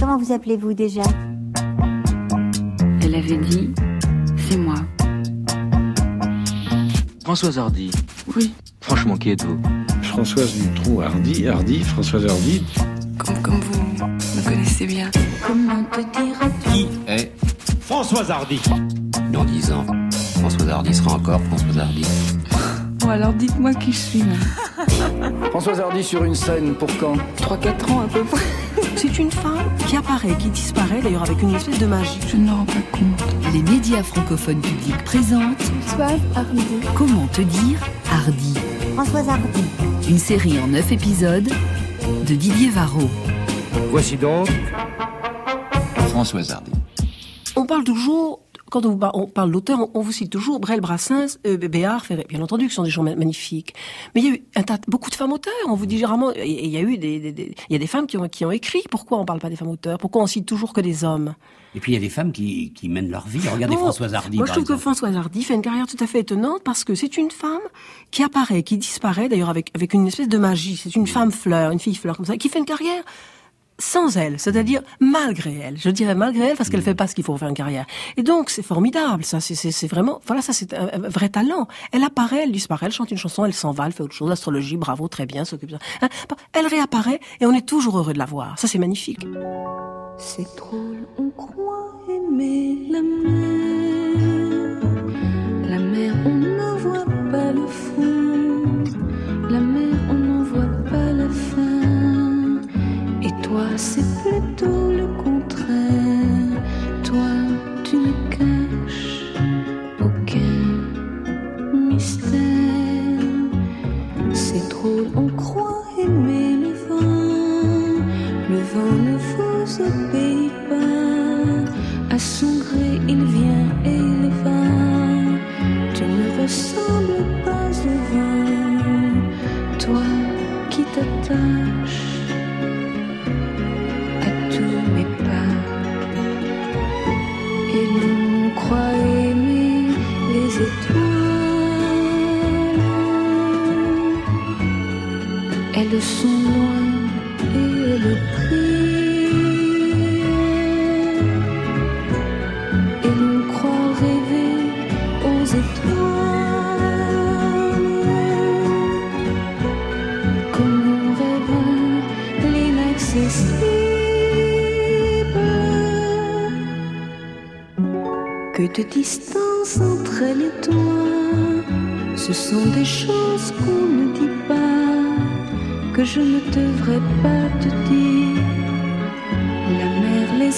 Comment vous appelez-vous déjà Elle avait dit, c'est moi. Françoise Hardy. Oui. Franchement, qui êtes-vous Françoise Dutroux Hardy, Hardy, Françoise Hardy. Comme, comme vous me connaissez bien. Comment te dire Qui est Françoise Hardy? Dans dix ans, Françoise Hardy sera encore Françoise Hardy. Bon alors dites-moi qui je suis. Françoise Hardy sur une scène pour quand? 3-4 ans à peu près. C'est une femme qui apparaît, qui disparaît d'ailleurs avec une espèce de magie. Je ne me rends pas compte. Les médias francophones publics présentent Françoise Hardy. Comment te dire Hardy Françoise Hardy. Une série en 9 épisodes de Didier Varro. Voici donc Françoise Hardy. On parle toujours, quand on, on parle d'auteur, on, on, vous cite toujours Brel, Brassens, euh, Béard, Ferré, bien entendu, qui sont des gens magnifiques. Mais il y a eu un tas, beaucoup de femmes auteurs. On vous dit généralement, il y a eu des, des, des, il y a des femmes qui ont, qui ont écrit. Pourquoi on parle pas des femmes auteurs? Pourquoi on cite toujours que des hommes? Et puis il y a des femmes qui, qui mènent leur vie. Regardez Non, Françoise Hardy. Moi, je trouve que. Françoise Hardy fait une carrière tout à fait étonnante parce que c'est une femme qui apparaît, qui disparaît, d'ailleurs avec, avec une espèce de magie. C'est une femme fleur, une fille fleur comme ça, qui fait une carrière sans elle, c'est-à-dire malgré elle. Je dirais malgré elle parce qu'elle fait pas ce qu'il faut pour faire une carrière. Et donc c'est formidable, ça, c'est- c'est c'est vraiment, voilà, ça c'est un, vrai talent. Elle apparaît, elle disparaît, elle chante une chanson, elle s'en va, elle fait autre chose, l'astrologie, bravo, très bien, s'occupe de ça. Hein, Elle réapparaît et on est toujours heureux de la voir. Ça c'est magnifique. C'est drôle, on croit aimer la mer. La mer, on n'en voit pas le fond.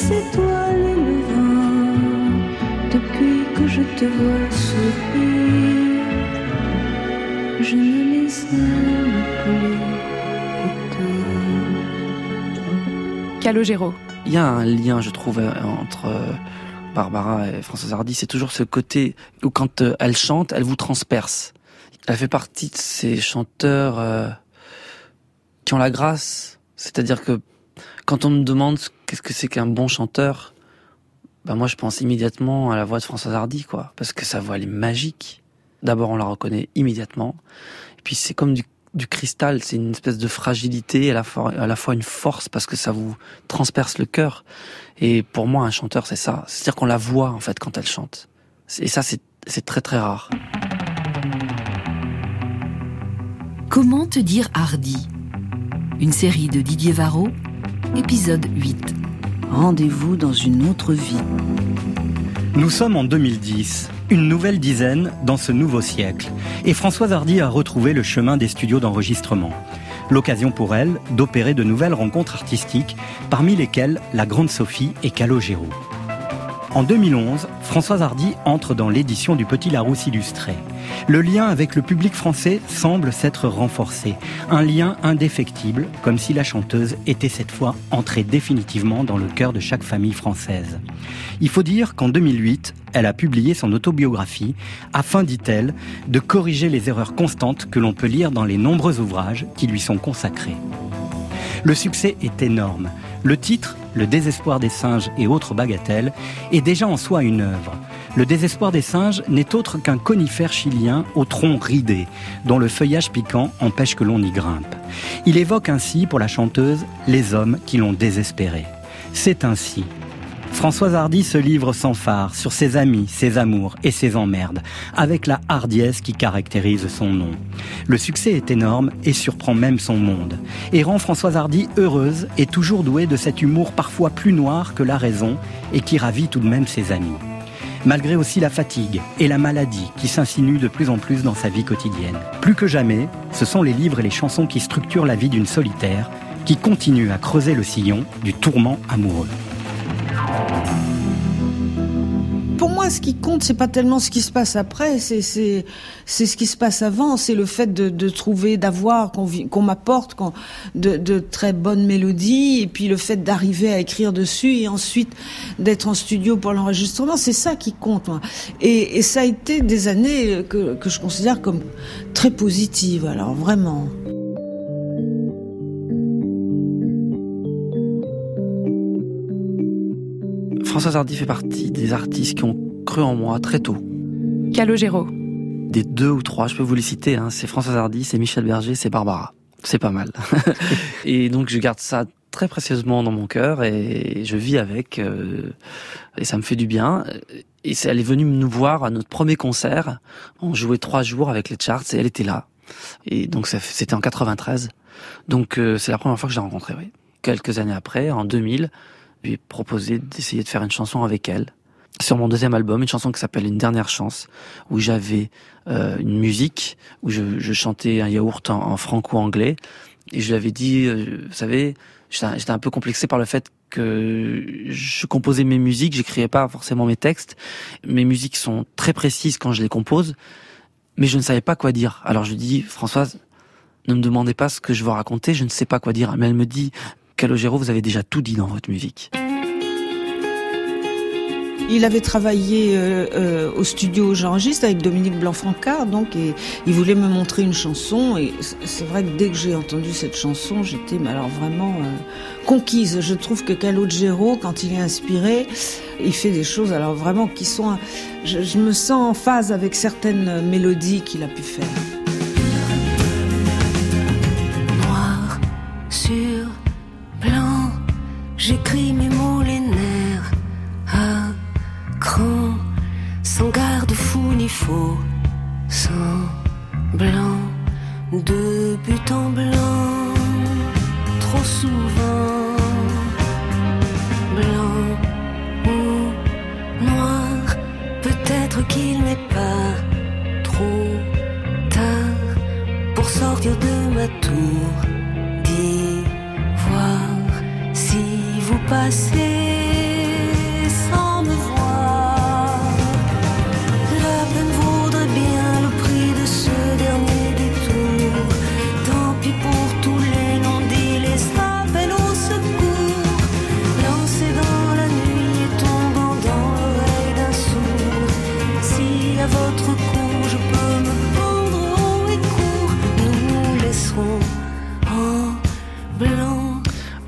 Les étoiles et le vent, depuis que je te vois sourire, je ne les aime plus autant. Calogero. Il y a un lien, je trouve, entre euh, Barbara et Françoise Hardy. C'est toujours ce côté où quand euh, elle chante, elle vous transperce. Elle fait partie de ces chanteurs euh, qui ont la grâce. C'est-à-dire que quand on me demande qu'est-ce que c'est qu'un bon chanteur, ben moi je pense immédiatement à la voix de Françoise Hardy, quoi, parce que sa voix elle est magique. D'abord on la reconnaît immédiatement, puis c'est comme du, cristal, c'est une espèce de fragilité, à la, fois, à la fois une force parce que ça vous transperce le cœur. Et pour moi un chanteur c'est ça, c'est-à-dire qu'on la voit en fait quand elle chante. Et ça c'est très très rare. Comment te dire Hardy? Une série de Didier Varro, épisode 8. Rendez-vous dans une autre vie. Nous sommes en 2010, une nouvelle dizaine dans ce nouveau siècle, et Françoise Hardy a retrouvé le chemin des studios d'enregistrement. L'occasion pour elle d'opérer de nouvelles rencontres artistiques, parmi lesquelles la Grande Sophie et Calogero. En 2011, Françoise Hardy entre dans l'édition du Petit Larousse illustré. Le lien avec le public français semble s'être renforcé. Un lien indéfectible, comme si la chanteuse était cette fois entrée définitivement dans le cœur de chaque famille française. Il faut dire qu'en 2008, elle a publié son autobiographie afin, dit-elle, de corriger les erreurs constantes que l'on peut lire dans les nombreux ouvrages qui lui sont consacrés. Le succès est énorme. Le titre, Le désespoir des singes et autres bagatelles, est déjà en soi une œuvre. Le désespoir des singes n'est autre qu'un conifère chilien au tronc ridé, dont le feuillage piquant empêche que l'on y grimpe. Il évoque ainsi pour la chanteuse les hommes qui l'ont désespéré. C'est ainsi. Françoise Hardy se livre sans phare sur ses amis, ses amours et ses emmerdes, avec la hardiesse qui caractérise son nom. Le succès est énorme et surprend même son monde, et rend Françoise Hardy heureuse et toujours douée de cet humour parfois plus noir que la raison et qui ravit tout de même ses amis. Malgré aussi la fatigue et la maladie qui s'insinuent de plus en plus dans sa vie quotidienne. Plus que jamais, ce sont les livres et les chansons qui structurent la vie d'une solitaire, qui continue à creuser le sillon du tourment amoureux. Ce qui compte, c'est pas tellement ce qui se passe après, c'est c'est c'est ce qui se passe avant, c'est le fait de, trouver, d'avoir qu'on qu'on m'apporte de, très bonnes mélodies et puis le fait d'arriver à écrire dessus et ensuite d'être en studio pour l'enregistrement, c'est ça qui compte. Et, et ça a été des années que que je considère comme très positives. Alors vraiment. Françoise Hardy fait partie des artistes qui ont cru en moi très tôt. Calogero. Des deux ou trois, je peux vous les citer. Hein. C'est Françoise Hardy, c'est Michel Berger, c'est Barbara. C'est pas mal. et donc je garde ça très précieusement dans mon cœur et je vis avec euh, et ça me fait du bien. Et elle est venue nous voir à notre premier concert. On jouait trois jours avec les charts et elle était là. Et donc c'était en 93. Donc euh, c'est la première fois que je l'ai rencontrée. Oui. Quelques années après, en 2000, lui ai proposé d'essayer de faire une chanson avec elle. Sur mon deuxième album, une chanson qui s'appelle Une dernière chance, où j'avais euh, une musique, où je, je, chantais un yaourt en, en franco-anglais, et je lui avais dit, euh, vous savez, j'étais un peu complexé par le fait que je composais mes musiques, j'écrivais pas forcément mes textes. Mes musiques sont très précises quand je les compose, mais je ne savais pas quoi dire. Alors je lui dis, Françoise, ne me demandez pas ce que je veux raconter, je ne sais pas quoi dire. Mais elle me dit, Calogero, vous avez déjà tout dit dans votre musique. Il avait travaillé euh, euh, au studio J'enregistre avec Dominique Blanc-Francard, donc, et il voulait me montrer une chanson. Et c'est vrai que dès que j'ai entendu cette chanson, j'étais, alors vraiment euh, conquise. Je trouve que Calogero, quand il est inspiré, il fait des choses, alors vraiment qui sont. Je, me sens en phase avec certaines mélodies qu'il a pu faire. Noir sur blanc, j'écris faux, sans blanc, de but en blanc, trop souvent, blanc ou noir, peut-être qu'il n'est pas trop tard pour sortir de ma tour d'ivoire. Si vous passez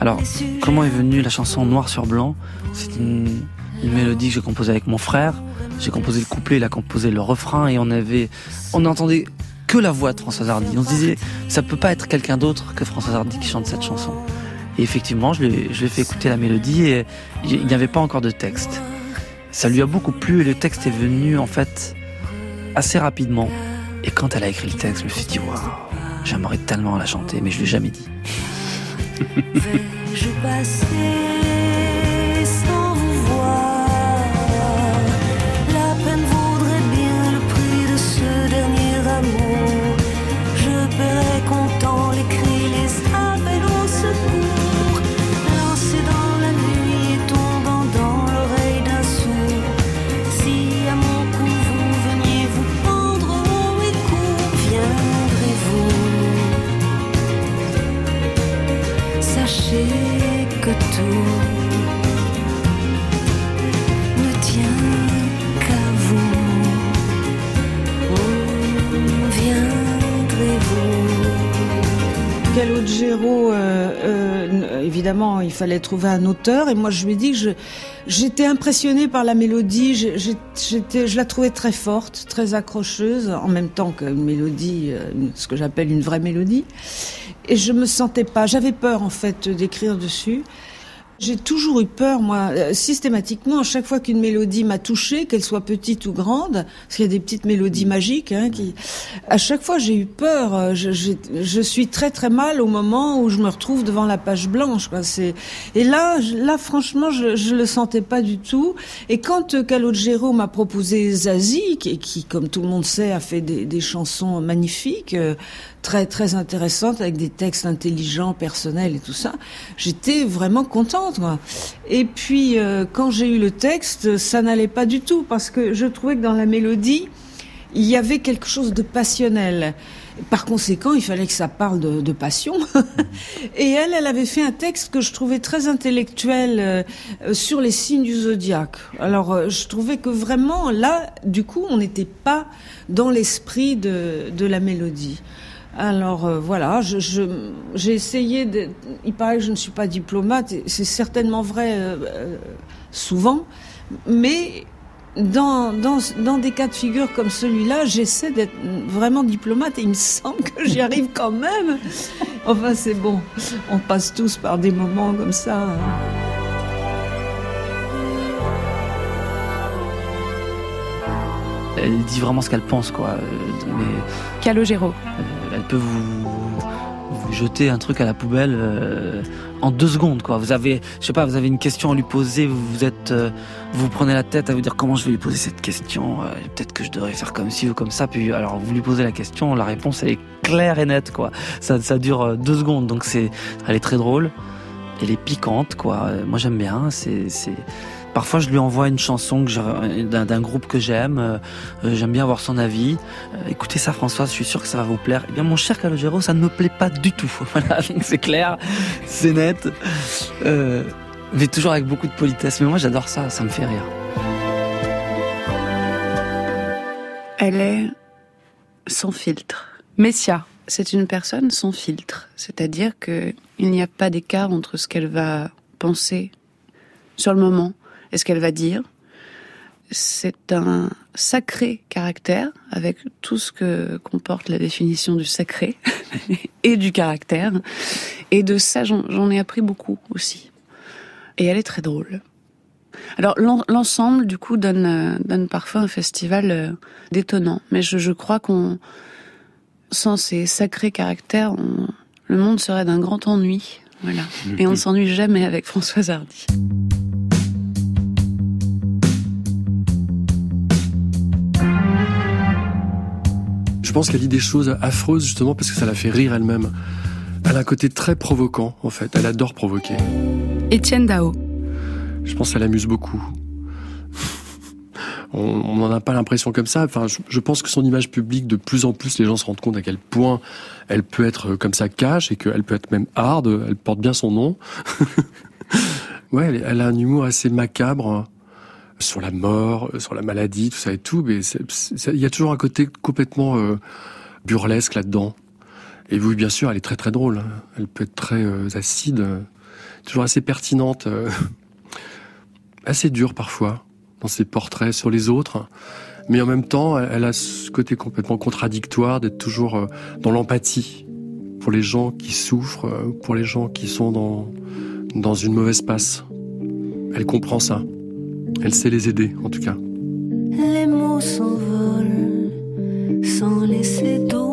Alors, comment est venue la chanson Noir sur Blanc? C'est une, mélodie que j'ai composée avec mon frère. J'ai composé le couplet, il a composé le refrain et on avait, on n'entendait que la voix de Françoise Hardy. On se disait, ça peut pas être quelqu'un d'autre que Françoise Hardy qui chante cette chanson. Et effectivement, je lui, je lui ai fait écouter la mélodie et il n'y avait pas encore de texte. Ça lui a beaucoup plu et le texte est venu en fait assez rapidement. Et quand elle a écrit le texte, je me suis dit, waouh, j'aimerais tellement la chanter, mais je l'ai jamais dit. Je passais Euh, euh, évidemment, il fallait trouver un auteur, et moi je lui ai dit que j'étais impressionnée par la mélodie, je la trouvais très forte, très accrocheuse, en même temps qu'une mélodie, euh, ce que j'appelle une vraie mélodie, et je me sentais pas, j'avais peur en fait d'écrire dessus. J'ai toujours eu peur, moi, euh, systématiquement, à chaque fois qu'une mélodie m'a touchée, qu'elle soit petite ou grande, parce qu'il y a des petites mélodies magiques, hein, qui, à chaque fois j'ai eu peur. euh, Je, je, je suis très très mal au moment où je me retrouve devant la page blanche. Quoi. C'est et là, là, franchement, je, je le sentais pas du tout. Et quand euh, Calogero m'a proposé Zazie, qui, qui, comme tout le monde sait, a fait des, des chansons magnifiques. très très intéressantes avec des textes intelligents, personnels et tout ça. J'étais vraiment contente. Et puis euh, quand j'ai eu le texte, ça n'allait pas du tout parce que je trouvais que dans la mélodie, il y avait quelque chose de passionnel. Par conséquent, il fallait que ça parle de, passion. Et elle, elle avait fait un texte que je trouvais très intellectuel euh, sur les signes du zodiaque. Alors, euh, je trouvais que vraiment, là, du coup, on n'était pas dans l'esprit de la mélodie. Alors euh, voilà, je, je- j'ai essayé de. Il paraît que je ne suis pas diplomate, c'est certainement vrai euh, euh, souvent, mais dans, dans, dans des cas de figure comme celui-là, j'essaie d'être vraiment diplomate et il me semble que j'y arrive quand même. Enfin, c'est bon, on passe tous par des moments comme ça. hein. Elle dit vraiment ce qu'elle pense, quoi. Mais Calogero. Elle peut vous, jeter un truc à la poubelle euh, en deux secondes, quoi. Vous avez, je sais pas, vous avez une question à lui poser, vous êtes, euh, vous prenez la tête à vous dire comment je vais lui poser cette question. euh, Peut-être que je devrais faire comme ci ou comme ça. Puis alors vous lui posez la question, la réponse elle est claire et nette, quoi. Ça, ça dure deux secondes, donc c'est, elle est très drôle. Elle est piquante, quoi. Moi j'aime bien. C'est. Parfois, je lui envoie une chanson d'un groupe que j'aime. Euh, euh, j'aime bien avoir son avis. Euh, écoutez ça, Françoise, je suis sûr que ça va vous plaire. Eh bien, mon cher Calogero, ça ne me plaît pas du tout. Voilà, donc c'est clair, c'est net. Euh, mais toujours avec beaucoup de politesse. Mais moi, j'adore ça, ça me fait rire. Elle est sans filtre. Messia. C'est une personne sans filtre. C'est-à-dire que il n'y a pas d'écart entre ce qu'elle va penser sur le moment et ce qu'elle va dire. C'est un sacré caractère avec tout ce que comporte la définition du sacré et du caractère. Et de ça, j'en ai appris beaucoup aussi. Et elle est très drôle. Alors l'en- l'ensemble, du coup, donne, euh, donne parfois un festival euh, détonnant. Mais je, je crois qu'on, sans ces sacrés caractères, on- le monde serait d'un grand ennui. Voilà. Et on ne s'ennuie jamais avec Françoise Hardy. Pense qu'elle dit des choses affreuses justement parce que ça la fait rire elle-même. Elle a un côté très provoquant en fait. Elle adore provoquer. Étienne Dao. Je pense qu'elle amuse beaucoup. On n'en a pas l'impression comme ça. Enfin, je, je pense que son image publique, de plus en plus, les gens se rendent compte à quel point elle peut être comme ça cash et qu'elle peut être même hard. Elle porte bien son nom. ouais, elle, elle a un humour assez macabre sur la mort, sur la maladie, tout ça et tout. Mais il y a toujours un côté complètement euh, burlesque là-dedans. Et oui, bien sûr, elle est très très drôle. hein. Elle peut être très euh, acide, toujours assez pertinente, euh, assez dure parfois dans ses portraits sur les autres. Mais en même temps, elle, a ce côté complètement contradictoire d'être toujours dans l'empathie pour les gens qui souffrent, pour les gens qui sont dans, dans une mauvaise passe. Elle comprend ça. Elle sait les aider, en tout cas. Les mots s'envolent sans laisser d'autres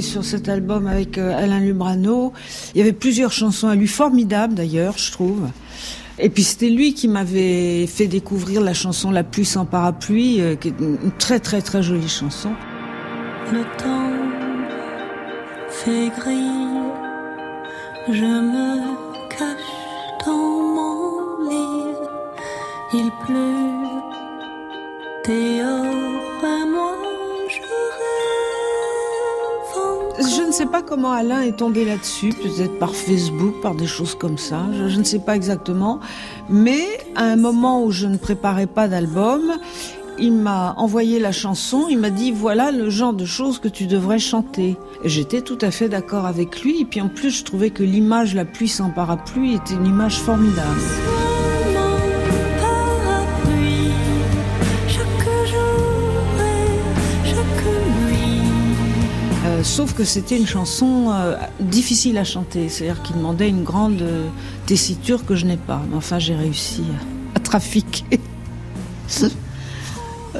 sur cet album avec euh, Alain Lubrano. Il y avait plusieurs chansons à lui, formidables d'ailleurs, je trouve. Et puis c'était lui qui m'avait fait découvrir la chanson La pluie sans parapluie, euh, qui est une une très très très jolie chanson. Le temps fait gris, Je me cache dans mon lit, il pleut sais pas comment Alain est tombé là-dessus, peut-être par Facebook, par des choses comme ça, je, je, ne sais pas exactement. Mais à un moment où je ne préparais pas d'album, il m'a envoyé la chanson, il m'a dit voilà le genre de choses que tu devrais chanter. J'étais tout à fait d'accord avec lui, et puis en plus je trouvais que l'image La pluie sans parapluie était une image formidable. Sauf que c'était une chanson euh, difficile à chanter, c'est-à-dire qu'il demandait une grande euh, tessiture que je n'ai pas. Mais enfin, j'ai réussi à, trafiquer.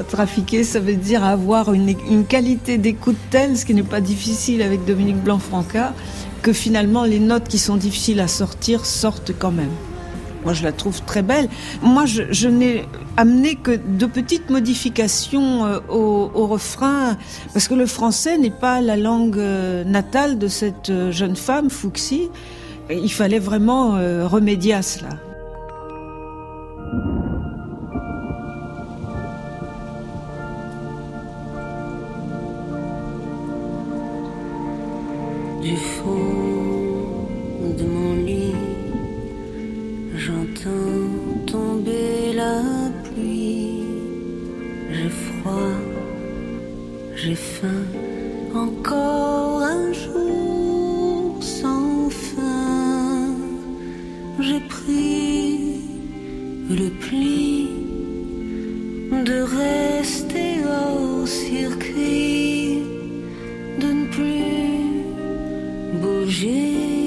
trafiquer, ça veut dire avoir une, une qualité d'écoute telle, ce qui n'est pas difficile avec Dominique Blanc-Franca, que finalement les notes qui sont difficiles à sortir sortent quand même. Moi, je la trouve très belle. Moi, je, n'ai amené que de petites modifications euh, au, refrain, parce que le français n'est pas la langue euh, natale de cette euh, jeune femme, Fuxi. Il fallait vraiment remédier à cela. Bouger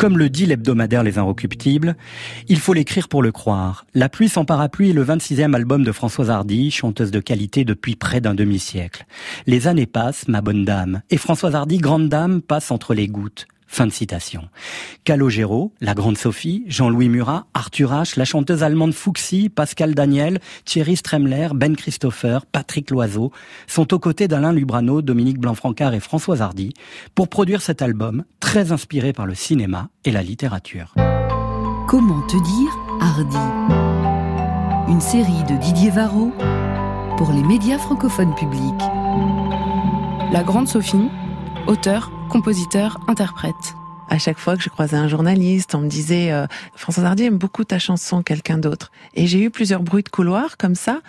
Comme le dit l'hebdomadaire Les Inrecuptibles, il faut l'écrire pour le croire. La pluie sans parapluie est le 26e album de Françoise Hardy, chanteuse de qualité depuis près d'un demi-siècle. Les années passent, ma bonne dame, et Françoise Hardy, grande dame, passe entre les gouttes. Fin de citation. Calogero, la grande Sophie, Jean-Louis Murat, Arthur H, la chanteuse allemande Fuxi, Pascal Daniel, Thierry Stremler, Ben Christopher, Patrick Loiseau sont aux côtés d'Alain Lubrano, Dominique Blanc-Francard et Françoise Hardy pour produire cet album très inspiré par le cinéma et la littérature. Comment te dire Hardy? Une série de Didier Varro pour les médias francophones publics. La grande Sophie, auteur, compositeur, interprète. À chaque fois que je croisais un journaliste, on me disait euh, François Hardy aime beaucoup ta chanson, quelqu'un d'autre. Et j'ai eu plusieurs bruits de couloir comme ça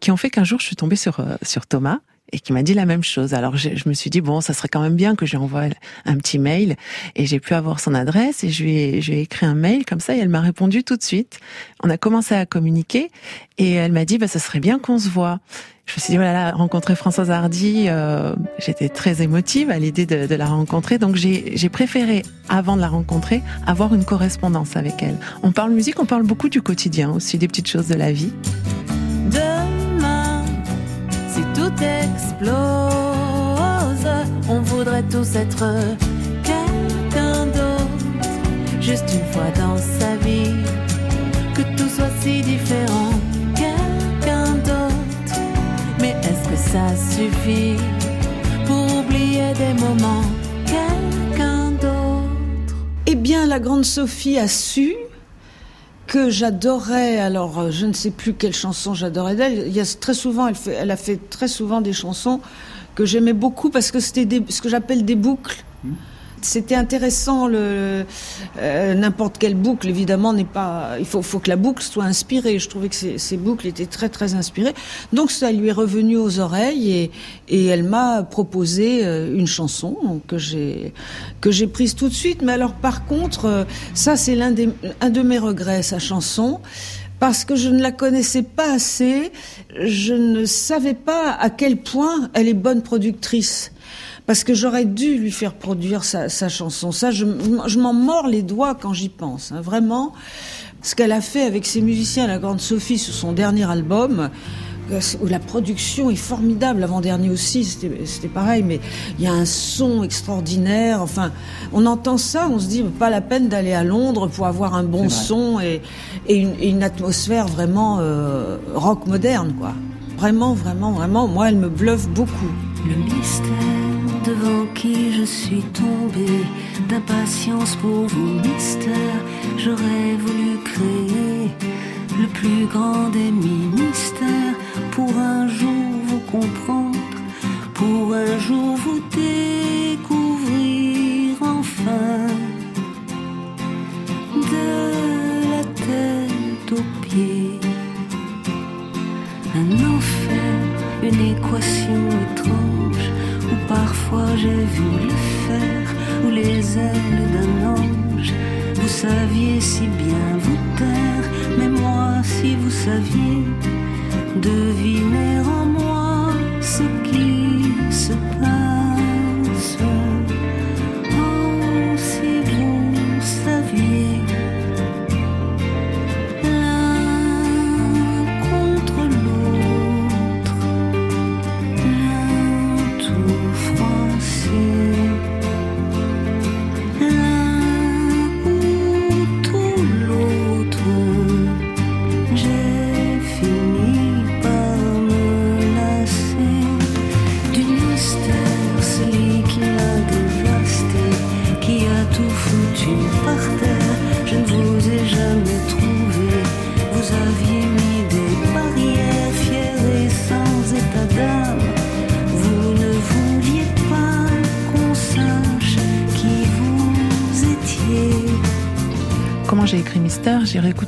qui ont fait qu'un jour je suis tombée sur euh, sur Thomas et qui m'a dit la même chose. Alors je, je, me suis dit bon, ça serait quand même bien que je lui envoie un petit mail et j'ai pu avoir son adresse et je lui ai, je lui ai écrit un mail comme ça et elle m'a répondu tout de suite. On a commencé à communiquer et elle m'a dit bah ça serait bien qu'on se voit. Je me suis dit voilà rencontrer Françoise Hardy, euh, j'étais très émotive à l'idée de, de, la rencontrer donc j'ai préféré avant de la rencontrer avoir une correspondance avec elle. On parle musique, on parle beaucoup du quotidien aussi des petites choses de la vie. Tout explose, on voudrait tous être quelqu'un d'autre, juste une fois dans sa vie, que tout soit si différent, quelqu'un d'autre. Mais est-ce que ça suffit pour oublier des moments, quelqu'un d'autre. Eh bien, la grande Sophie a su que j'adorais. Alors, je ne sais plus quelle chanson j'adorais d'elle. Il y a très souvent, elle, a fait très souvent des chansons que j'aimais beaucoup parce que c'était ce que j'appelle des boucles. Mmh. C'était intéressant. Le euh, n'importe quelle boucle, évidemment, n'est pas. Il faut, faut que la boucle soit inspirée. Je trouvais que ces, ces, boucles étaient très très inspirées. Donc ça lui est revenu aux oreilles et, et elle m'a proposé euh, une chanson que j'ai que j'ai prise tout de suite. Mais alors par contre, euh, ça c'est l'un des un de mes regrets, sa chanson parce que je ne la connaissais pas assez, je ne savais pas à quel point elle est bonne productrice. Parce que j'aurais dû lui faire produire sa, sa chanson. Ça, je, je m'en mords les doigts quand j'y pense. Hein. Vraiment, ce qu'elle a fait avec ses musiciens, la grande Sophie, sur son dernier album, où la production est formidable, l'avant-dernier aussi, c'était pareil, mais il y a un son extraordinaire. Enfin, on entend ça, on se dit pas la peine d'aller à Londres pour avoir un bon son et, et, une, et, une, atmosphère vraiment euh, rock moderne, quoi. Vraiment, vraiment, vraiment, moi, elle me bluffe beaucoup. Le mystère devant qui je suis tombée, d'impatience pour vos mystères, j'aurais voulu créer le plus grand des ministères pour un jour vous comprendre, pour un jour vous découvrir enfin de la tête aux pieds. Un enfer, une équation j'ai vu le faire, ou les ailes d'un ange. Vous saviez si bien vous taire, mais moi si vous saviez deviner en moi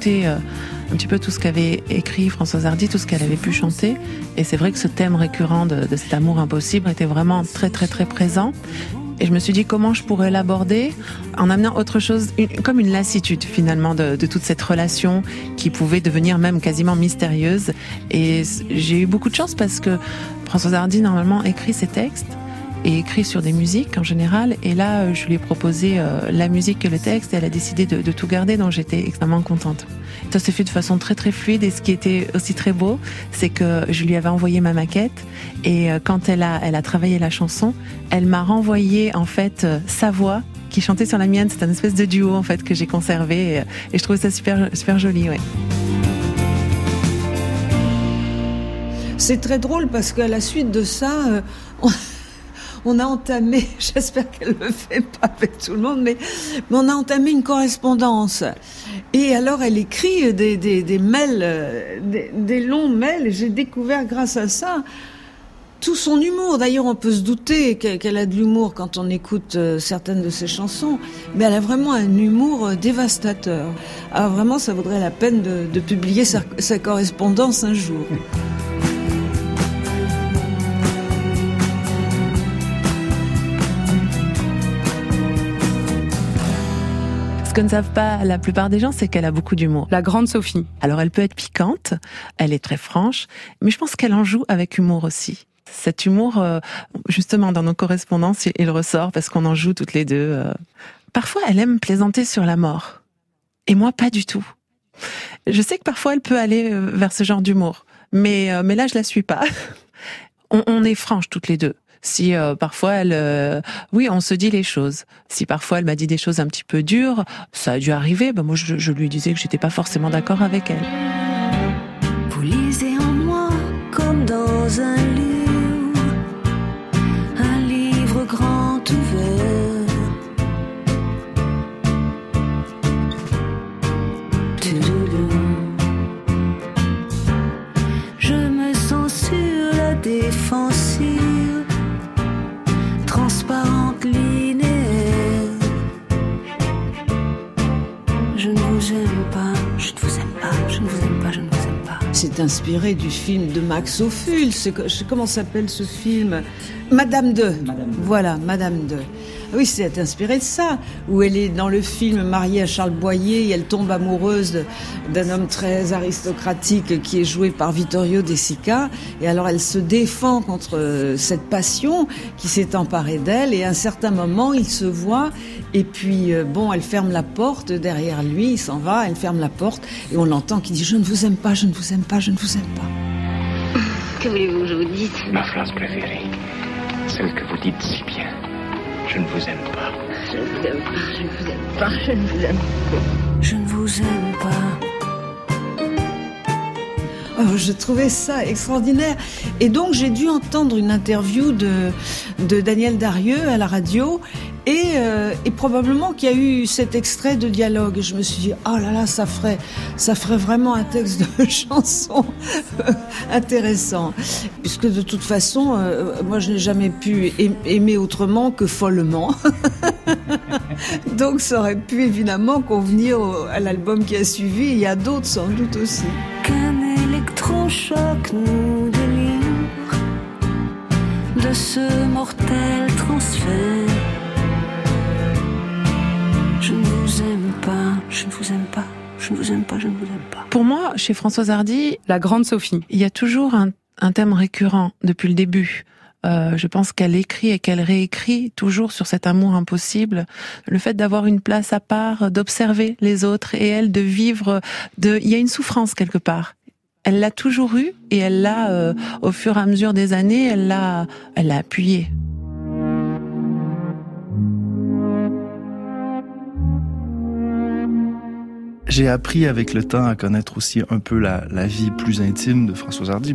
Euh, un petit peu tout ce qu'avait écrit Françoise Hardy, tout ce qu'elle avait pu chanter. Et c'est vrai que ce thème récurrent de, cet amour impossible était vraiment très très très présent. Et je me suis dit comment je pourrais l'aborder en amenant autre chose, comme une lassitude finalement de, de, toute cette relation qui pouvait devenir même quasiment mystérieuse. Et j'ai eu beaucoup de chance parce que Françoise Hardy normalement écrit ses textes et écrit sur des musiques en général. Et là, je lui ai proposé euh, la musique et le texte et elle a décidé de, tout garder, donc j'étais extrêmement contente. Ça s'est fait de façon très très fluide et ce qui était aussi très beau, c'est que je lui avais envoyé ma maquette et euh, quand elle a, elle a travaillé la chanson, elle m'a renvoyé en fait euh, sa voix qui chantait sur la mienne. C'est un espèce de duo en fait que j'ai conservé et, je trouvais ça super super joli. Ouais. C'est très drôle parce qu'à la suite de ça, euh, on, a entamé, j'espère qu'elle le fait pas avec tout le monde, mais, on a entamé une correspondance. Et alors elle écrit des, des, mails, euh, des, longs mails, j'ai découvert grâce à ça tout son humour. D'ailleurs, on peut se douter qu'elle a de l'humour quand on écoute euh, certaines de ses chansons, mais elle a vraiment un humour dévastateur. Alors vraiment, ça vaudrait la peine de, publier sa correspondance un jour. que ne savent pas la plupart des gens, c'est qu'elle a beaucoup d'humour. La grande Sophie. Alors elle peut être piquante, elle est très franche, mais je pense qu'elle en joue avec humour aussi. Cet humour, euh, justement, dans nos correspondances, il ressort parce qu'on en joue toutes les deux. Euh. Parfois, elle aime plaisanter sur la mort. Et moi, pas du tout. Je sais que parfois, elle peut aller euh, vers ce genre d'humour. Mais, mais là, je la suis pas. On, on est franches toutes les deux. Si euh, parfois elle, euh, oui, on se dit les choses. Si parfois elle m'a dit des choses un petit peu dures, ça a dû arriver. Ben moi, je, lui disais que j'étais pas forcément d'accord avec elle. Vous lisez en moi comme dans un c'est inspiré du film de Max Ophuls. Comment s'appelle ce film? Madame 2. Voilà, Madame 2. Oui, c'est inspiré de ça, où elle est dans le film mariée à Charles Boyer et elle tombe amoureuse d'un homme très aristocratique qui est joué par Vittorio De Sica. Et alors elle se défend contre euh, cette passion qui s'est emparée d'elle et à un certain moment il se voit et puis euh, bon, elle ferme la porte derrière lui, il s'en va, elle ferme la porte et on l'entend qui dit je ne vous aime pas, je ne vous aime pas, je ne vous aime pas. Que voulez-vous que je vous dise? Ma phrase préférée, celle que vous dites si bien. Je ne vous aime pas. Je ne vous aime pas, je ne vous aime pas, je ne vous aime pas. Je ne vous aime pas. Oh, je trouvais ça extraordinaire. Et donc j'ai dû entendre une interview de, de Daniel Darieux à la radio et, euh, et probablement qu'il y a eu cet extrait de dialogue. Je me suis dit, oh là là, ça ferait, ça ferait vraiment un texte de chanson intéressant. Puisque de toute façon, euh, moi je n'ai jamais pu aimer autrement que follement. Donc ça aurait pu évidemment convenir à l'album qui a suivi. Il y a d'autres sans doute aussi. Qu'un électrochoc nous délivre de ce mortel transfert. Je ne vous aime pas, je ne vous aime pas, je ne vous aime pas. Pour moi, chez Françoise Hardy, la grande Sophie, il y a toujours un, thème récurrent depuis le début. Euh, je pense qu'elle écrit et qu'elle réécrit toujours sur cet amour impossible, le fait d'avoir une place à part, d'observer les autres et elle de vivre. De, il y a une souffrance quelque part. Elle l'a toujours eu et elle l'a, euh, au fur et à mesure des années, elle l'a, elle l'a appuyé. J'ai appris avec le temps à connaître aussi un peu la, la vie plus intime de Françoise Hardy,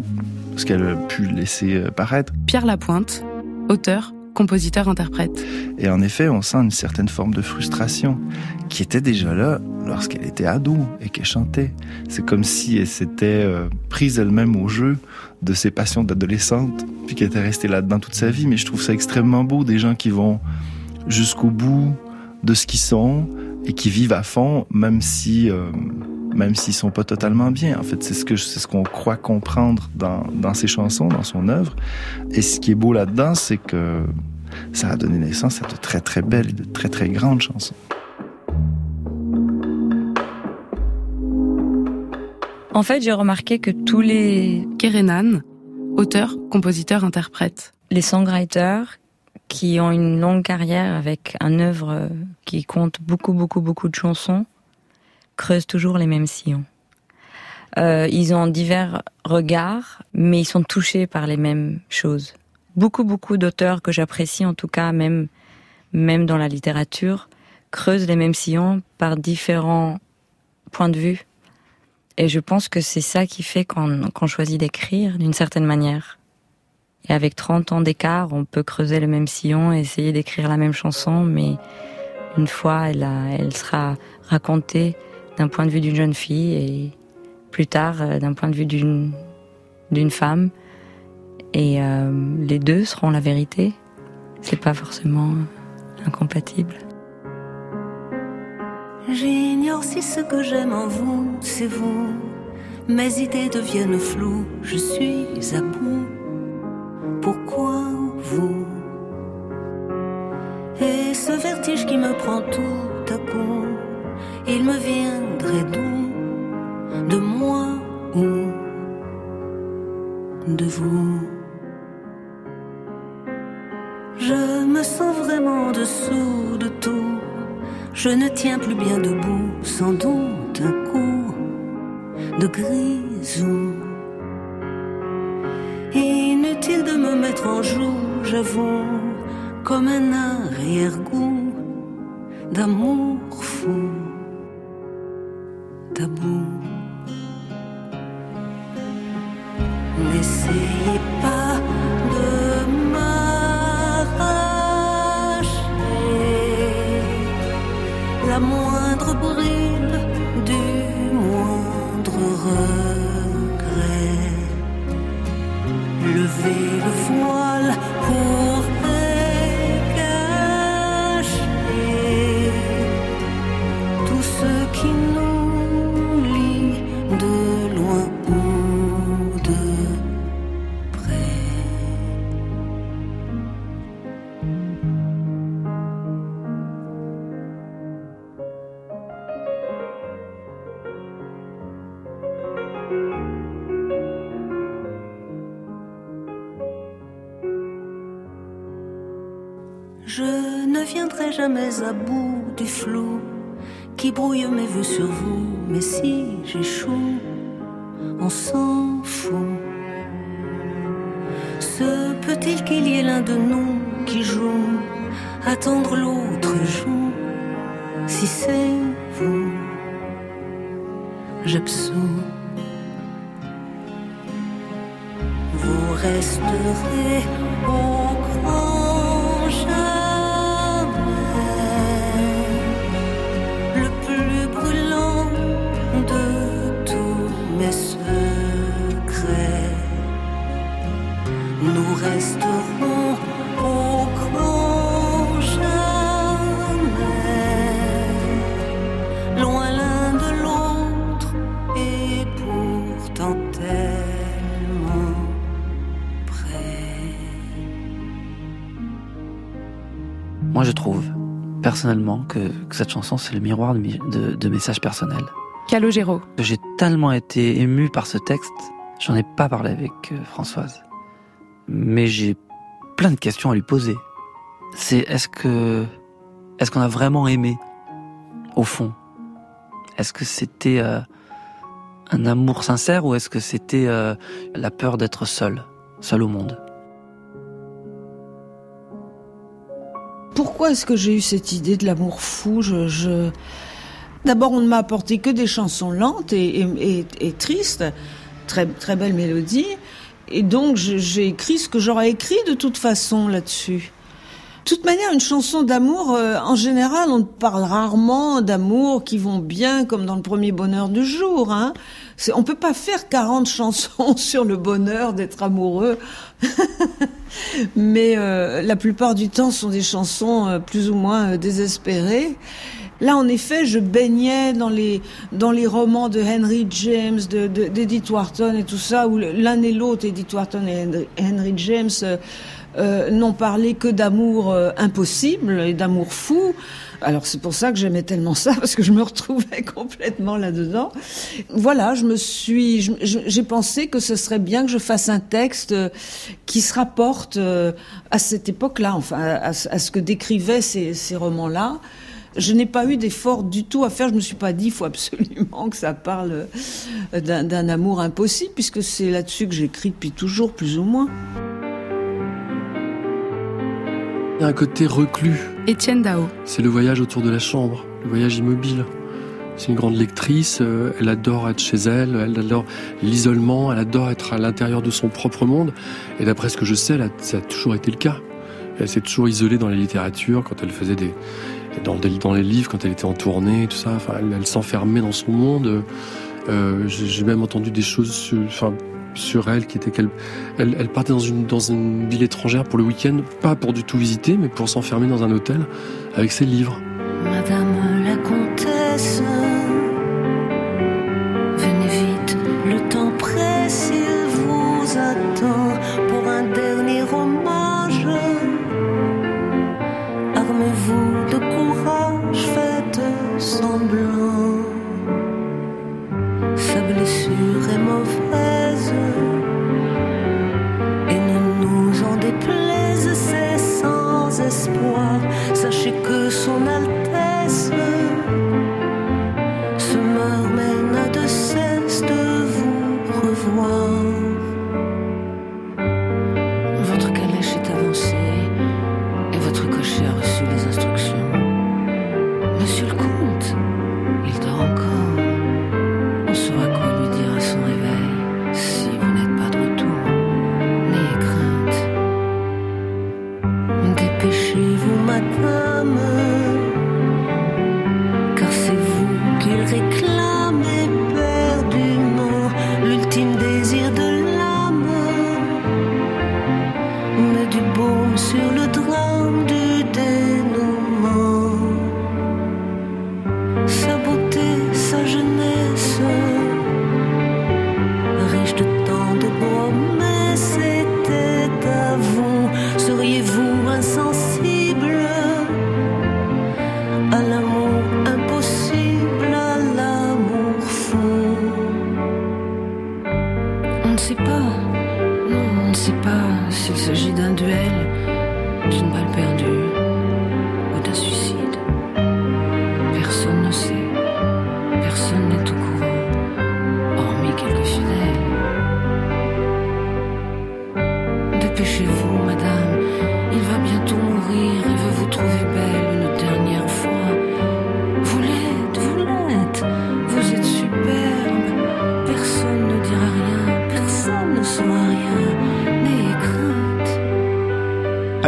ce qu'elle a pu laisser euh, paraître. Pierre Lapointe, auteur, compositeur, interprète. Et en effet, on sent une certaine forme de frustration qui était déjà là lorsqu'elle était ado et qu'elle chantait. C'est comme si elle s'était euh, prise elle-même au jeu de ses passions d'adolescente, puis qu'elle était restée là-dedans toute sa vie. Mais je trouve ça extrêmement beau, des gens qui vont jusqu'au bout de ce qu'ils sont, et qui vivent à fond, même si, euh, même s'ils sont pas totalement bien. En fait, c'est ce que c'est ce qu'on croit comprendre dans, dans ses chansons, dans son œuvre. Et ce qui est beau là-dedans, c'est que ça a donné naissance à de très très belles et de très très grandes chansons. En fait, j'ai remarqué que tous les Kerenan, auteurs, compositeurs, interprètes, les songwriters qui ont une longue carrière avec un œuvre qui compte beaucoup, beaucoup, beaucoup de chansons, creusent toujours les mêmes sillons. Euh, ils ont divers regards, mais ils sont touchés par les mêmes choses. Beaucoup, beaucoup d'auteurs que j'apprécie, en tout cas même même dans la littérature, creusent les mêmes sillons par différents points de vue. Et je pense que c'est ça qui fait qu'on choisit d'écrire d'une certaine manière. Et avec 30 ans d'écart, on peut creuser le même sillon et essayer d'écrire la même chanson, mais une fois, elle, elle sera racontée d'un point de vue d'une jeune fille et plus tard euh, d'un point de vue d'une femme. Et euh, les deux seront la vérité. C'est pas forcément incompatible. J'ignore si ce que j'aime en vous, c'est vous. Mes idées deviennent floues, je suis à bout. Pourquoi vous Et ce vertige qui me prend tout à coup, il me viendrait d'où De moi ou de vous Je me sens vraiment dessous de tout je ne tiens plus bien debout, sans doute un coup de grisou. De en joue, j'avoue, comme un arrière-goût d'amour fou, tabou. N'essayez pas moindre bride, du moindre regret. Levez le voile à bout du flou qui brouille mes vues sur vous. Mais si j'échoue, on s'en fout. Se peut-il qu'il y ait l'un de nous qui joue, attendre l'autre joue, si c'est vous, j'absous. Vous resterez au resterons au grand loin l'un de l'autre et pourtant tellement près. Moi, je trouve personnellement que, cette chanson, c'est le miroir de, de, messages personnels. Calogero. J'ai tellement été ému par ce texte, j'en ai pas parlé avec euh, Françoise mais j'ai plein de questions à lui poser. C'est est-ce que est-ce qu'on a vraiment aimé au fond? Est-ce que c'était euh, un amour sincère ou est-ce que c'était euh, la peur d'être seul, seul au monde? Pourquoi est-ce que j'ai eu cette idée de l'amour fou? Je, D'abord, on ne m'a apporté que des chansons lentes et, tristes, très très belles mélodies. Et donc j'ai écrit ce que j'aurais écrit de toute façon là-dessus. De toute manière, une chanson d'amour, euh, en général, on parle rarement d'amour qui vont bien comme dans le premier bonheur du jour. Hein. On peut pas faire 40 chansons sur le bonheur d'être amoureux. Mais euh, la plupart du temps, ce sont des chansons euh, plus ou moins désespérées. Là, en effet, je baignais dans les dans les romans de Henry James, de d'Edith Wharton et tout ça, où l'un et l'autre, Edith Wharton et Henry James, euh, euh, n'ont parlé que d'amour euh, impossible et d'amour fou. Alors c'est pour ça que j'aimais tellement ça parce que je me retrouvais complètement là-dedans. Voilà, je me suis, j'ai pensé que ce serait bien que je fasse un texte qui se rapporte à cette époque-là, enfin à, ce que décrivaient ces, ces romans-là. Je n'ai pas eu d'effort du tout à faire. Je me suis pas dit, il faut absolument que ça parle euh, d'un amour impossible, puisque c'est là-dessus que j'écris depuis toujours, plus ou moins. Il y a un côté reclus. Étienne Dao. C'est le voyage autour de la chambre, le voyage immobile. C'est une grande lectrice, euh, elle adore être chez elle, elle adore l'isolement, elle adore être à l'intérieur de son propre monde. Et d'après ce que je sais, ça a toujours été le cas. Elle s'est toujours isolée dans la littérature, quand elle faisait des... Dans, les livres, quand elle était en tournée, tout ça. Enfin, elle, s'enfermait dans son monde. Euh, J'ai même entendu des choses sur, enfin, sur elle qui était qu'elle elle, elle, partait dans une, dans une ville étrangère pour le week-end, pas pour du tout visiter, mais pour s'enfermer dans un hôtel avec ses livres. Madame la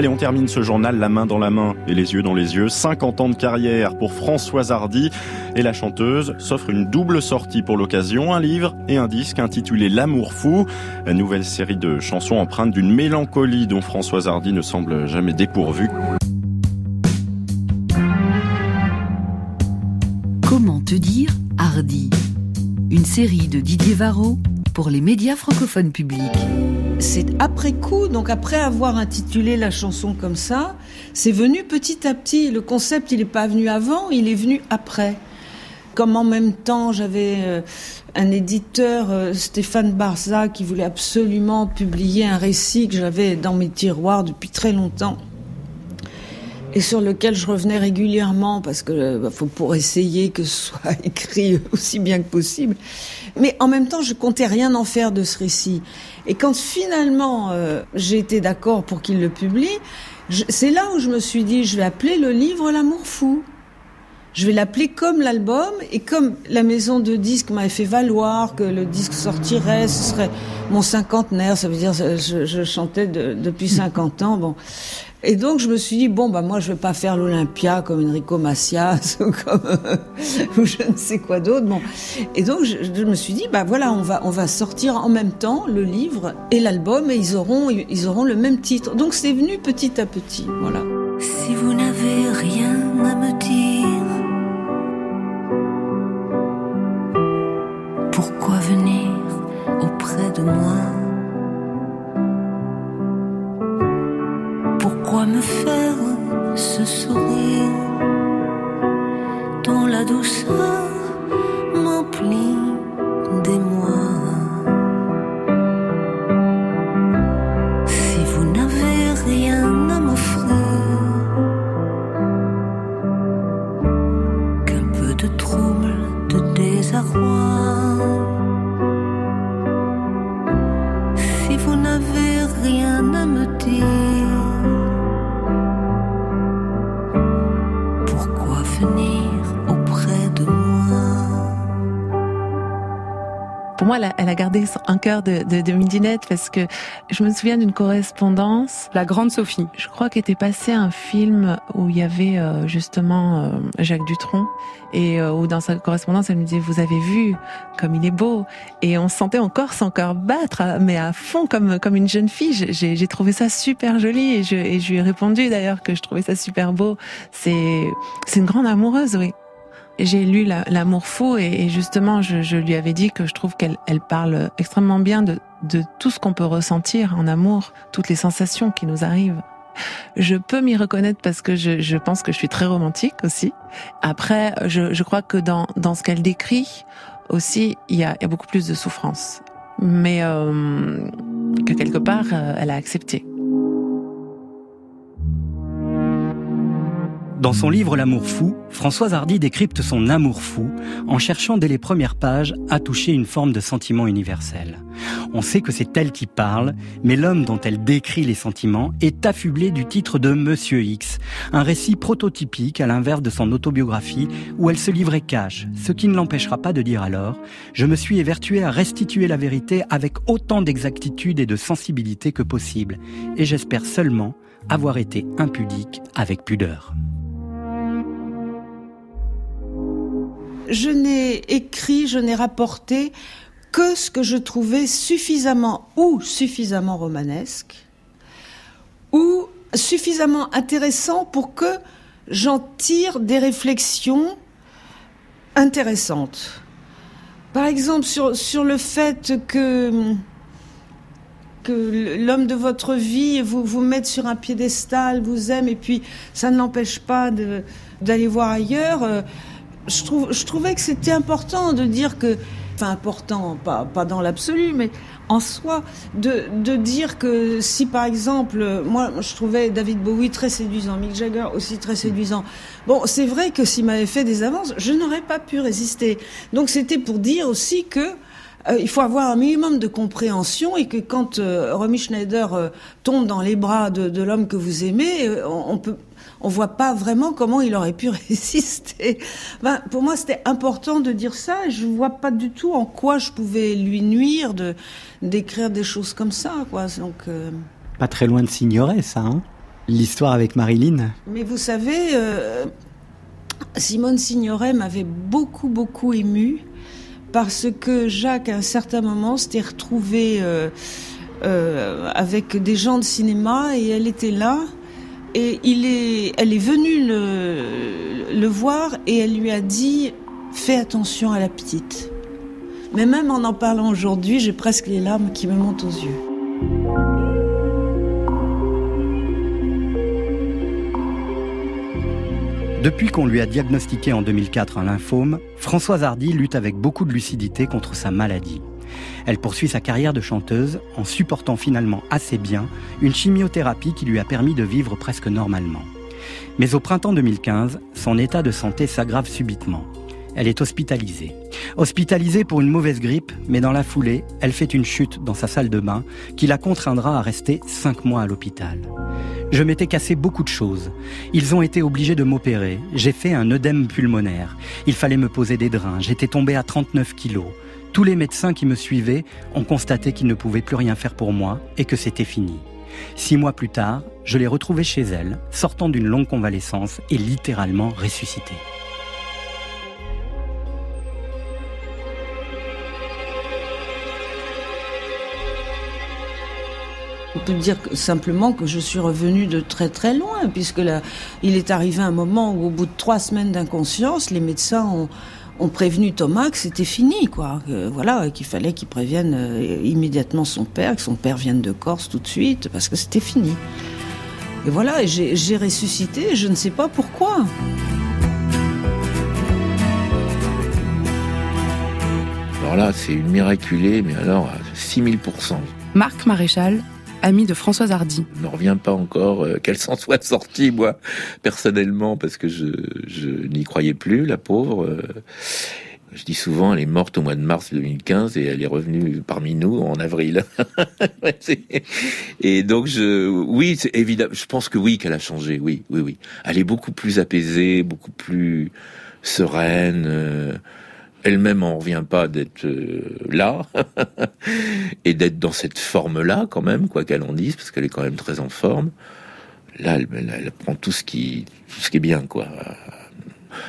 Allez, on termine ce journal la main dans la main et les yeux dans les yeux. 50 ans de carrière pour Françoise Hardy et la chanteuse s'offre une double sortie pour l'occasion, un livre et un disque intitulé L'amour fou, une nouvelle série de chansons empreintes d'une mélancolie dont Françoise Hardy ne semble jamais dépourvue. Comment te dire Hardy? Une série de Didier Varro pour les médias francophones publics c'est après coup, donc après avoir intitulé la chanson comme ça, c'est venu petit à petit. Le concept, il n'est pas venu avant, il est venu après. Comme en même temps, j'avais euh, un éditeur, euh, Stéphane Barza, qui voulait absolument publier un récit que j'avais dans mes tiroirs depuis très longtemps et sur lequel je revenais régulièrement parce que euh, faut pour essayer que ce soit écrit aussi bien que possible. Mais en même temps, je comptais rien en faire de ce récit. Et quand finalement euh, j'ai été d'accord pour qu'il le publie, c'est là où je me suis dit, je vais appeler le livre L'amour fou. Je vais l'appeler comme l'album et comme la maison de disques m'avait fait valoir que le disque sortirait, ce serait mon cinquantenaire, ça veut dire je, je chantais depuis 50 ans. Bon, et donc je me suis dit bon bah moi je vais pas faire l'Olympia comme Enrico Macias ou comme ou je ne sais quoi d'autre. Bon. Et donc je, je, me suis dit bah voilà on va on va sortir en même temps le livre et l'album et ils auront ils auront le même titre. Donc c'est venu petit à petit. Voilà. Si vous n'avez rien cœur de, de, de, midinette parce que je me souviens d'une correspondance. La grande Sophie. Je crois qu'était passé un film où il y avait euh, justement euh, Jacques Dutronc et euh, où dans sa correspondance, elle me disait vous avez vu comme il est beau et on sentait encore son cœur battre, mais à fond comme comme une jeune fille. J'ai trouvé ça super joli et je, et je lui ai répondu d'ailleurs que je trouvais ça super beau. C'est c'est une grande amoureuse, oui j'ai lu L'amour fou et, justement, je, lui avais dit que je trouve qu'elle elle parle extrêmement bien de, tout ce qu'on peut ressentir en amour, toutes les sensations qui nous arrivent. Je peux m'y reconnaître parce que je, pense que je suis très romantique aussi. Après, je, crois que dans, dans ce qu'elle décrit aussi, il y a, il y a beaucoup plus de souffrance. Mais euh, que quelque part, euh, elle a accepté. Dans son livre L'amour fou, Françoise Hardy décrypte son amour fou en cherchant dès les premières pages à toucher une forme de sentiment universel. On sait que c'est elle qui parle, mais l'homme dont elle décrit les sentiments est affublé du titre de Monsieur X, un récit prototypique à l'inverse de son autobiographie où elle se livrait cash, ce qui ne l'empêchera pas de dire alors « Je me suis évertué à restituer la vérité avec autant d'exactitude et de sensibilité que possible, et j'espère seulement avoir été impudique avec pudeur. » je n'ai écrit, je n'ai rapporté que ce que je trouvais suffisamment ou suffisamment romanesque ou suffisamment intéressant pour que j'en tire des réflexions intéressantes. Par exemple, sur, sur le fait que, que l'homme de votre vie vous, vous mette sur un piédestal, vous aime, et puis ça ne l'empêche pas d'aller voir ailleurs. Je, je trouvais que c'était important de dire que, enfin important, pas, pas dans l'absolu, mais en soi, de, de dire que si par exemple, moi je trouvais David Bowie très séduisant, Mick Jagger aussi très séduisant, bon c'est vrai que s'il m'avait fait des avances, je n'aurais pas pu résister. Donc c'était pour dire aussi que euh, il faut avoir un minimum de compréhension et que quand euh, Romy Schneider euh, tombe dans les bras de, de l'homme que vous aimez, on, on peut on voit pas vraiment comment il aurait pu résister. Ben, pour moi, c'était important de dire ça. Je vois pas du tout en quoi je pouvais lui nuire de d'écrire des choses comme ça, quoi. Donc. Euh, pas très loin de Signoret, ça, hein L'histoire avec Marilyn. Mais vous savez, euh, Simone Signoret m'avait beaucoup, beaucoup ému parce que Jacques, à un certain moment, s'était retrouvé euh, avec des gens de cinéma et elle était là et il est, elle est venue le voir et elle lui a dit Fais attention à la petite. Mais même en en parlant aujourd'hui, j'ai presque les larmes qui me montent aux yeux. Depuis qu'on lui a diagnostiqué en 2004 un lymphome, Françoise Hardy lutte avec beaucoup de lucidité contre sa maladie. Elle poursuit sa carrière de chanteuse en supportant finalement assez bien une chimiothérapie qui lui a permis de vivre presque normalement. Mais au printemps 2015, son état de santé s'aggrave subitement. Elle est hospitalisée. Hospitalisée pour une mauvaise grippe, mais dans la foulée, elle fait une chute dans sa salle de bain qui la contraindra à rester cinq mois à l'hôpital. Je m'étais cassé beaucoup de choses. Ils ont été obligés de m'opérer. J'ai fait un œdème pulmonaire. Il fallait me poser des drains. J'étais tombé à 39 kilos. Tous les médecins qui me suivaient ont constaté qu'ils ne pouvaient plus rien faire pour moi et que c'était fini. Six mois plus tard, je l'ai retrouvée chez elle, sortant d'une longue convalescence et littéralement ressuscitée. On peut dire simplement que je suis revenue de très très loin, puisque là, il est arrivé un moment où, au bout de trois semaines d'inconscience, les médecins ont, ont prévenu Thomas que c'était fini, quoi. voilà, qu'il fallait qu'il prévienne euh, immédiatement son père, que son père vienne de Corse tout de suite, parce que c'était fini. Et voilà, j'ai ressuscité, je ne sais pas pourquoi. Alors là, c'est une miraculée, mais alors à 6000%. Marc Maréchal, ami de Françoise Hardy. Je ne reviens pas encore euh, qu'elle s'en soit sortie, moi, personnellement, parce que je, n'y croyais plus, la pauvre. Euh. Je dis souvent, elle est morte au mois de mars 2015 et elle est revenue parmi nous en avril. et donc, je, oui, c'est évident. Je pense que oui, qu'elle a changé. Oui, oui, oui. Elle est beaucoup plus apaisée, beaucoup plus sereine. Euh, elle-même en revient pas d'être euh, là et d'être dans cette forme-là quand même, quoi qu'elle en dise, parce qu'elle est quand même très en forme. Là, elle, prend tout ce qui, tout ce qui est bien, quoi.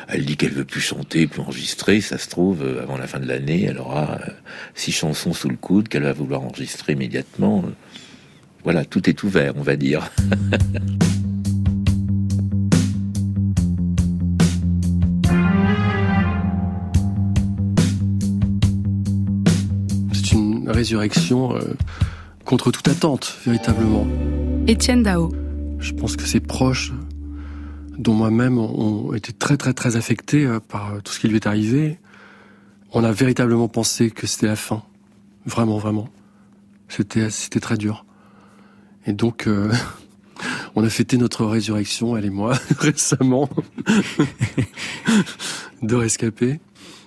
Elle dit qu'elle veut plus chanter, plus enregistrer. Ça se trouve, euh, avant la fin de l'année, elle aura euh, six chansons sous le coude qu'elle va vouloir enregistrer immédiatement. Voilà, tout est ouvert, on va dire. résurrection euh, contre toute attente, véritablement. Étienne Dao. Je pense que ses proches, dont moi-même, ont été très très très affectés euh, par tout ce qui lui est arrivé. On a véritablement pensé que c'était la fin. Vraiment, vraiment. C'était, c'était très dur. Et donc, euh, on a fêté notre résurrection, elle et moi, récemment, de rescapé.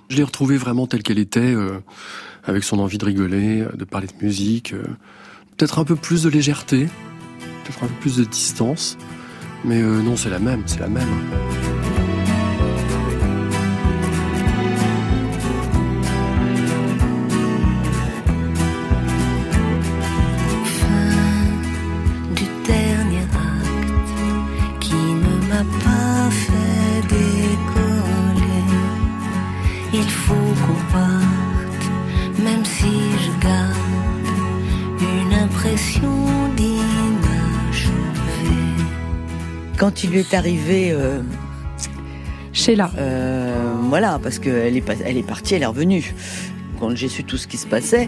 Je l'ai retrouvée vraiment telle qu'elle était, euh, avec son envie de rigoler, de parler de musique, euh, peut-être un peu plus de légèreté, peut-être un peu plus de distance. Mais euh, non, c'est la même, c'est la même. Il lui est arrivé. Euh, Sheila. Euh, voilà, parce qu'elle est, pas- elle est partie, elle est revenue. Quand j'ai su tout ce qui se passait,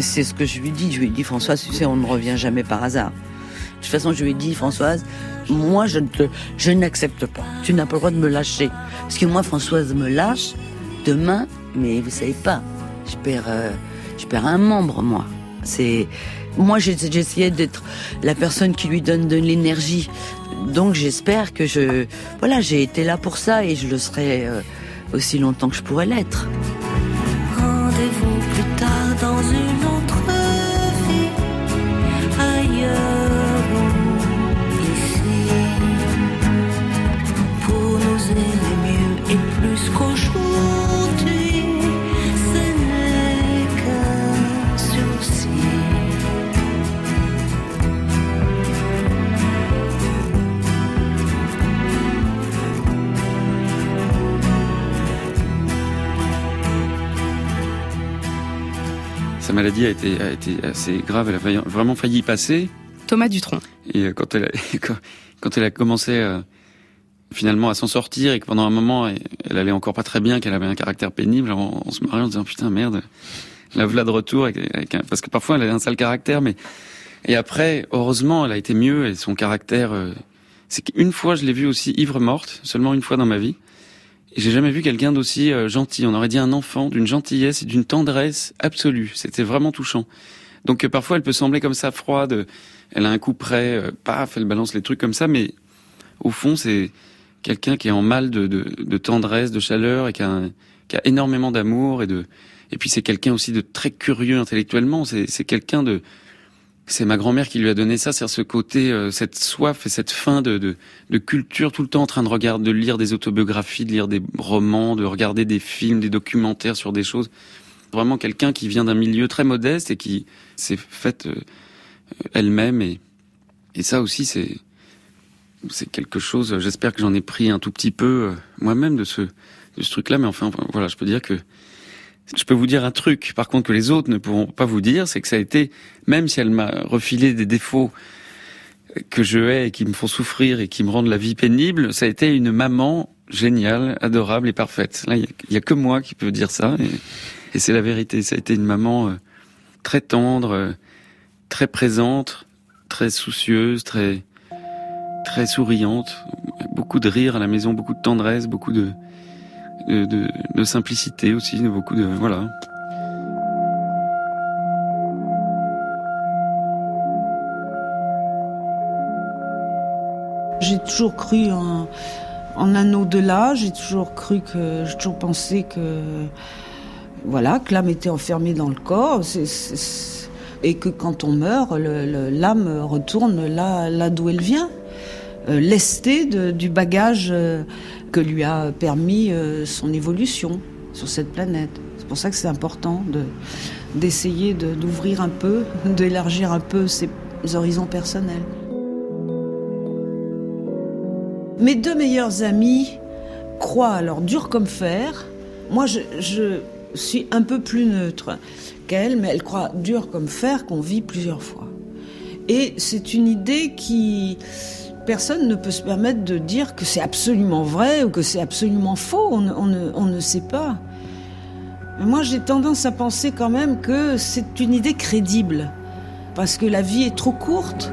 c'est ce que je lui dis. Je lui ai dit, Françoise, tu sais, on ne revient jamais par hasard. De toute façon, je lui ai dit, Françoise, moi, je ne te, je n'accepte pas. Tu n'as pas le droit de me lâcher. Parce que moi, Françoise me lâche demain, mais vous savez pas, je perds, euh, je perds un membre, moi. C'est, moi, essayé d'être la personne qui lui donne de l'énergie. Donc, j'espère que je, voilà, j'ai été là pour ça et je le serai euh, aussi longtemps que je pourrai l'être. Rendez-vous plus tard dans une autre vie, ailleurs ou ici, pour nous aimer mieux et plus qu'aujourd'hui. Maladie a été, a été assez grave, elle a failli- vraiment failli y passer. Thomas Dutronc. Et euh, quand elle a, quand, quand elle a commencé euh, finalement à s'en sortir et que pendant un moment elle, allait encore pas très bien, qu'elle avait un caractère pénible, on, on se marrait en disant putain merde, la voilà de retour avec, avec un- parce que parfois elle a un sale caractère, mais et après heureusement elle a été mieux et son caractère, euh, c'est qu'une fois je l'ai vue aussi ivre morte, seulement une fois dans ma vie. J'ai jamais vu quelqu'un d'aussi euh, gentil. On aurait dit un enfant d'une gentillesse et d'une tendresse absolue. C'était vraiment touchant. Donc euh, parfois elle peut sembler comme ça froide. Elle a un coup près, euh, paf, elle balance les trucs comme ça, mais au fond c'est quelqu'un qui est en mal de, de, de tendresse, de chaleur et qui a, qui a énormément d'amour et de. Et puis c'est quelqu'un aussi de très curieux intellectuellement. C'est quelqu'un de. C'est ma grand-mère qui lui a donné ça, c'est ce côté, euh, cette soif et cette faim de, de, de culture, tout le temps en train de regarder, de lire des autobiographies, de lire des romans, de regarder des films, des documentaires sur des choses. Vraiment quelqu'un qui vient d'un milieu très modeste et qui s'est faite euh, elle-même et, et ça aussi c'est c'est quelque chose. J'espère que j'en ai pris un tout petit peu euh, moi-même de ce de ce truc-là, mais enfin voilà, je peux dire que je peux vous dire un truc, par contre, que les autres ne pourront pas vous dire, c'est que ça a été, même si elle m'a refilé des défauts que je hais et qui me font souffrir et qui me rendent la vie pénible, ça a été une maman géniale, adorable et parfaite. Là, il y a- que moi qui peux dire ça, et, et c'est la vérité. Ça a été une maman euh, très tendre, euh, très présente, très soucieuse, très très souriante, beaucoup de rire à la maison, beaucoup de tendresse, beaucoup de de, simplicité aussi, de beaucoup de voilà. J'ai toujours cru en, en un au-delà, j'ai toujours cru que, j'ai toujours pensé que, voilà, que l'âme était enfermée dans le corps, et que quand on meurt, l'âme retourne là, là d'où elle vient, euh, lestée de- du bagage euh, que lui a permis euh, son évolution. sur cette planète. C'est pour ça que c'est important de, d'essayer d'ouvrir un peu, d'élargir un peu ses horizons personnels. Mes deux meilleurs amis croient alors dur comme fer. Moi, je, je suis un peu plus neutre qu'elle, mais elle croit dur comme fer qu'on vit plusieurs fois. Et c'est une idée qui personne ne peut se permettre de dire que c'est absolument vrai ou que c'est absolument faux. On, ne, sait pas. Mais moi, j'ai tendance à penser quand même que c'est une idée crédible. Parce que la vie est trop courte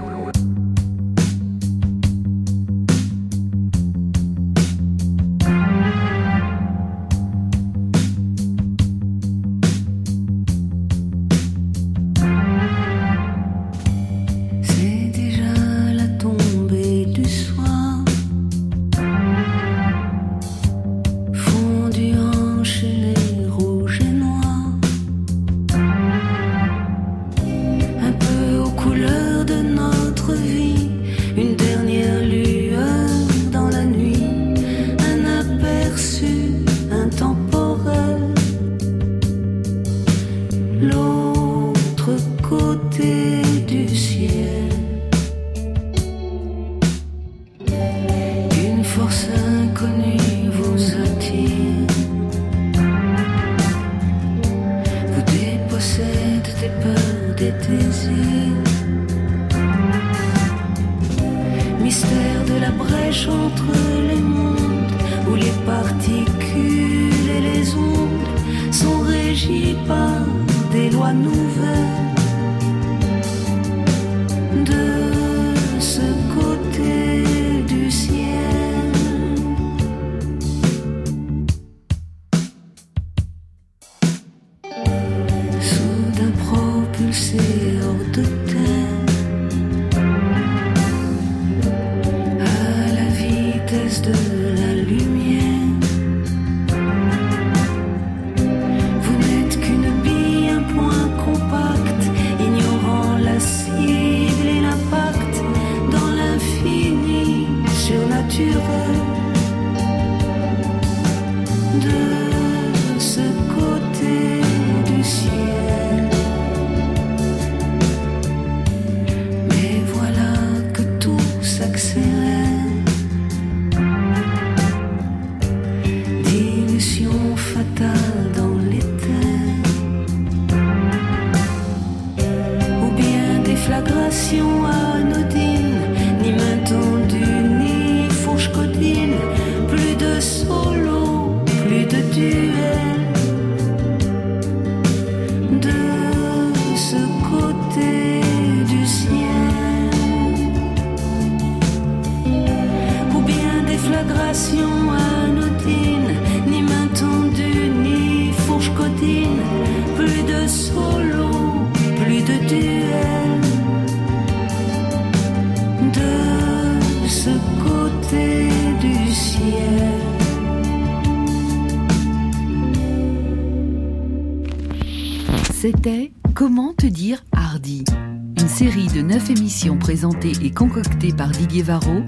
Didier Varro,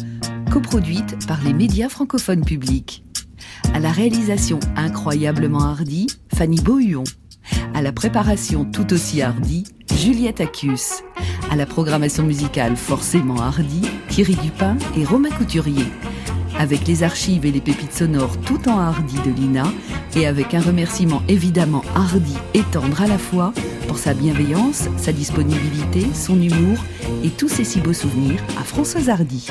coproduite par les médias francophones publics. À la réalisation incroyablement hardie, Fanny Beauhuon. À la préparation tout aussi hardie, Juliette Acus. À la programmation musicale forcément hardie, Thierry Dupin et Romain Couturier. Avec les archives et les pépites sonores tout en hardi de Lina, et avec un remerciement évidemment hardi et tendre à la fois, pour sa bienveillance, sa disponibilité, son humour et tous ses si beaux souvenirs à Françoise Hardy.